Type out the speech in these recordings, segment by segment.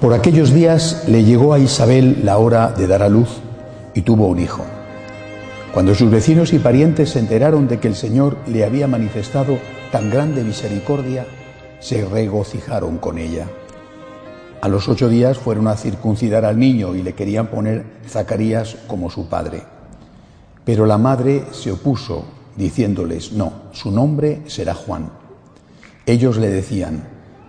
Por aquellos días le llegó a Isabel la hora de dar a luz y tuvo un hijo. Cuando sus vecinos y parientes se enteraron de que el Señor le había manifestado tan grande misericordia, se regocijaron con ella. A los ocho días fueron a circuncidar al niño y le querían poner Zacarías como su padre. Pero la madre se opuso, diciéndoles, no, su nombre será Juan. Ellos le decían,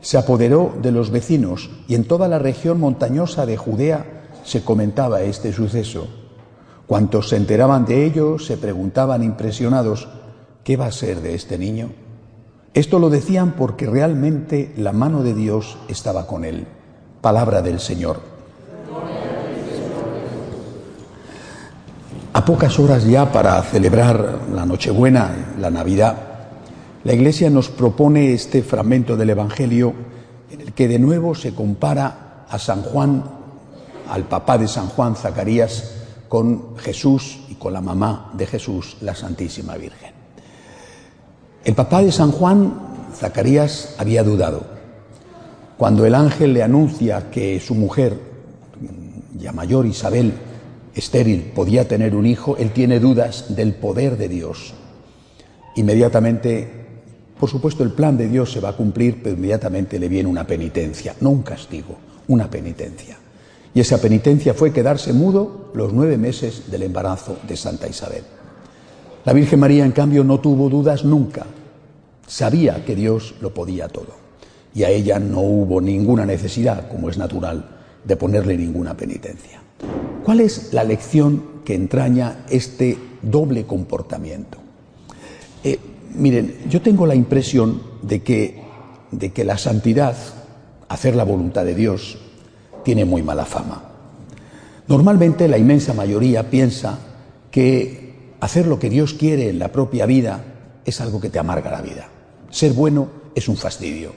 se apoderó de los vecinos y en toda la región montañosa de Judea se comentaba este suceso. Cuantos se enteraban de ello se preguntaban impresionados, ¿qué va a ser de este niño? Esto lo decían porque realmente la mano de Dios estaba con él. Palabra del Señor. A pocas horas ya para celebrar la Nochebuena, la Navidad, la Iglesia nos propone este fragmento del Evangelio en el que de nuevo se compara a San Juan, al papá de San Juan, Zacarías, con Jesús y con la mamá de Jesús, la Santísima Virgen. El papá de San Juan, Zacarías, había dudado. Cuando el ángel le anuncia que su mujer, ya mayor Isabel, estéril, podía tener un hijo, él tiene dudas del poder de Dios. Inmediatamente, por supuesto, el plan de Dios se va a cumplir, pero inmediatamente le viene una penitencia, no un castigo, una penitencia. Y esa penitencia fue quedarse mudo los nueve meses del embarazo de Santa Isabel. La Virgen María, en cambio, no tuvo dudas nunca. Sabía que Dios lo podía todo. Y a ella no hubo ninguna necesidad, como es natural, de ponerle ninguna penitencia. ¿Cuál es la lección que entraña este doble comportamiento? Eh, miren, yo tengo la impresión de que, de que la santidad, hacer la voluntad de Dios, tiene muy mala fama. Normalmente la inmensa mayoría piensa que hacer lo que Dios quiere en la propia vida es algo que te amarga la vida. Ser bueno es un fastidio.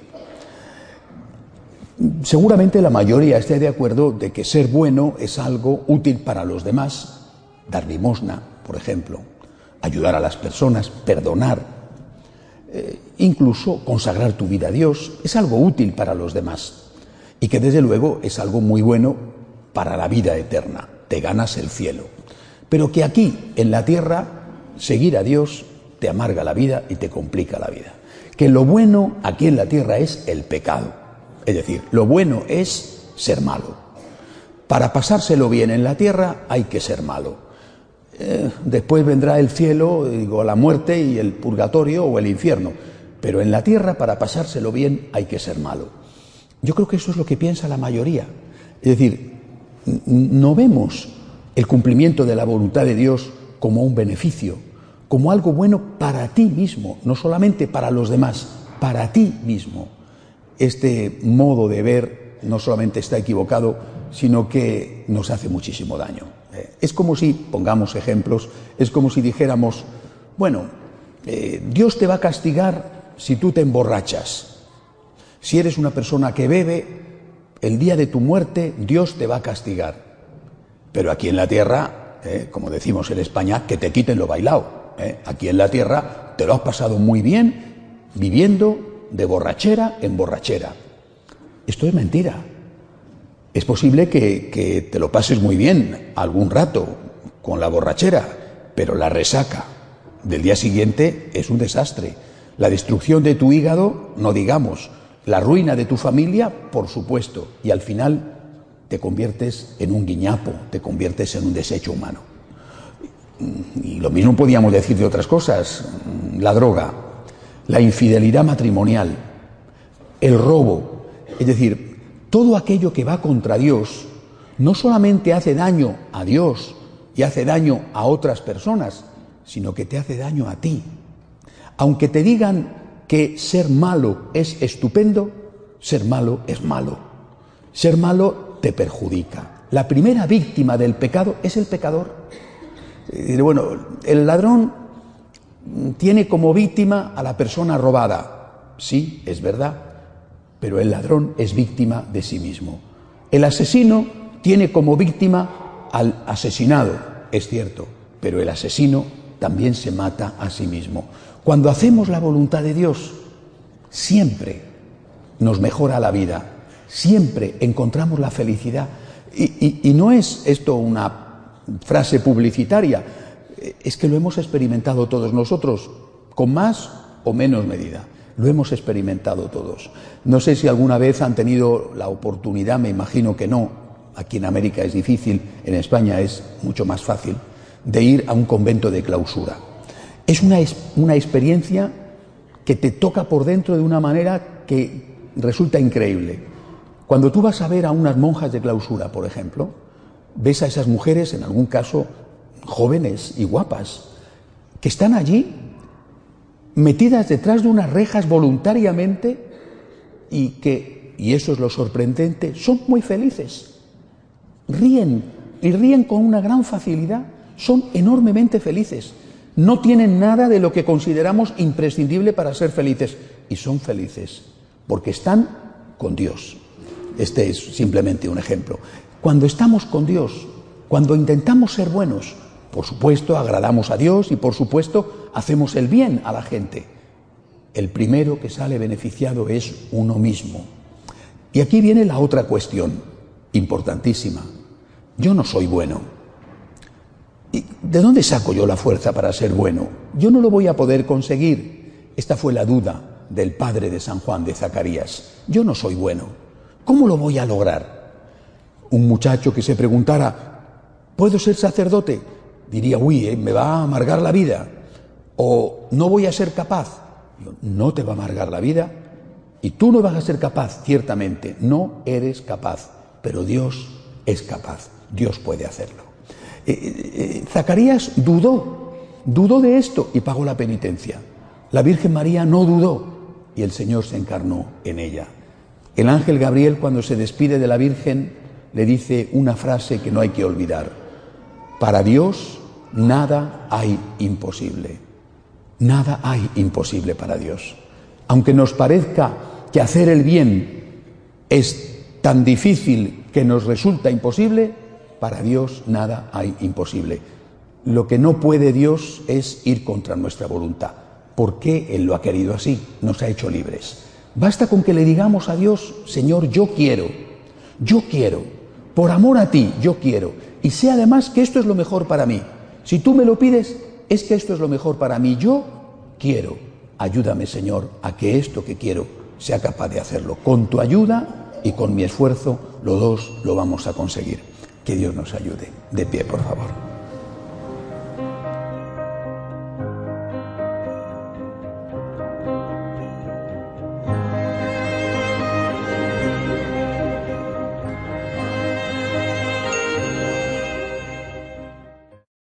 Seguramente la mayoría esté de acuerdo de que ser bueno es algo útil para los demás, dar limosna, por ejemplo, ayudar a las personas, perdonar, eh, incluso consagrar tu vida a Dios, es algo útil para los demás y que desde luego es algo muy bueno para la vida eterna, te ganas el cielo. Pero que aquí, en la tierra, seguir a Dios te amarga la vida y te complica la vida. Que lo bueno aquí en la tierra es el pecado. Es decir, lo bueno es ser malo. Para pasárselo bien en la tierra hay que ser malo. Después vendrá el cielo, digo, la muerte y el purgatorio o el infierno. Pero en la tierra, para pasárselo bien, hay que ser malo. Yo creo que eso es lo que piensa la mayoría. Es decir, no vemos el cumplimiento de la voluntad de Dios como un beneficio, como algo bueno para ti mismo, no solamente para los demás, para ti mismo. Este modo de ver no solamente está equivocado, sino que nos hace muchísimo daño. Eh, es como si, pongamos ejemplos, es como si dijéramos, bueno, eh, Dios te va a castigar si tú te emborrachas. Si eres una persona que bebe, el día de tu muerte Dios te va a castigar. Pero aquí en la tierra, eh, como decimos en España, que te quiten lo bailado. Aquí en la tierra te lo has pasado muy bien viviendo de borrachera en borrachera. Esto es mentira. Es posible que, te lo pases muy bien algún rato con la borrachera, pero la resaca del día siguiente es un desastre. La destrucción de tu hígado, no digamos, la ruina de tu familia, por supuesto, y al final te conviertes en un guiñapo, te conviertes en un desecho humano. Y lo mismo podíamos decir de otras cosas, la droga, la infidelidad matrimonial, el robo, es decir, todo aquello que va contra Dios no solamente hace daño a Dios y hace daño a otras personas, sino que te hace daño a ti. Aunque te digan que ser malo es estupendo, ser malo es malo. Ser malo te perjudica. La primera víctima del pecado es el pecador. bueno, el ladrón tiene como víctima a la persona robada. Sí, es verdad, pero el ladrón es víctima de sí mismo. El asesino tiene como víctima al asesinado, es cierto, pero el asesino también se mata a sí mismo. Cuando hacemos la voluntad de Dios, siempre nos mejora la vida, siempre encontramos la felicidad. Y, no es esto una frase publicitaria, es que lo hemos experimentado todos nosotros, con más o menos medida. Lo hemos experimentado todos. No sé si alguna vez han tenido la oportunidad, me imagino que no, aquí en América es difícil, en España es mucho más fácil, de ir a un convento de clausura. Es una, una experiencia que te toca por dentro de una manera que resulta increíble. Cuando tú vas a ver a unas monjas de clausura, por ejemplo, ves a esas mujeres, en algún caso jóvenes y guapas, que están allí metidas detrás de unas rejas voluntariamente y que, y eso es lo sorprendente, son muy felices. Ríen y ríen con una gran facilidad, son enormemente felices. No tienen nada de lo que consideramos imprescindible para ser felices y son felices porque están con Dios. Este es simplemente un ejemplo. Cuando estamos con Dios, cuando intentamos ser buenos, por supuesto agradamos a Dios y por supuesto hacemos el bien a la gente. El primero que sale beneficiado es uno mismo. Y aquí viene la otra cuestión, importantísima. Yo no soy bueno. ¿Y ¿De dónde saco yo la fuerza para ser bueno? Yo no lo voy a poder conseguir. Esta fue la duda del padre de San Juan de Zacarías. Yo no soy bueno. ¿Cómo lo voy a lograr? Un muchacho que se preguntara, ¿puedo ser sacerdote? Diría, uy, eh, me va a amargar la vida. O no voy a ser capaz. No te va a amargar la vida. Y tú no vas a ser capaz, ciertamente. No eres capaz. Pero Dios es capaz. Dios puede hacerlo. Eh, eh, Zacarías dudó, dudó de esto y pagó la penitencia. La Virgen María no dudó y el Señor se encarnó en ella. El ángel Gabriel cuando se despide de la Virgen le dice una frase que no hay que olvidar. Para Dios nada hay imposible. Nada hay imposible para Dios. Aunque nos parezca que hacer el bien es tan difícil que nos resulta imposible, para Dios nada hay imposible. Lo que no puede Dios es ir contra nuestra voluntad porque Él lo ha querido así, nos ha hecho libres. Basta con que le digamos a Dios, Señor, yo quiero, yo quiero, por amor a ti, yo quiero, y sé además que esto es lo mejor para mí. Si tú me lo pides, es que esto es lo mejor para mí, yo quiero. Ayúdame, Señor, a que esto que quiero sea capaz de hacerlo. Con tu ayuda y con mi esfuerzo, los dos lo vamos a conseguir. Que Dios nos ayude. De pie, por favor.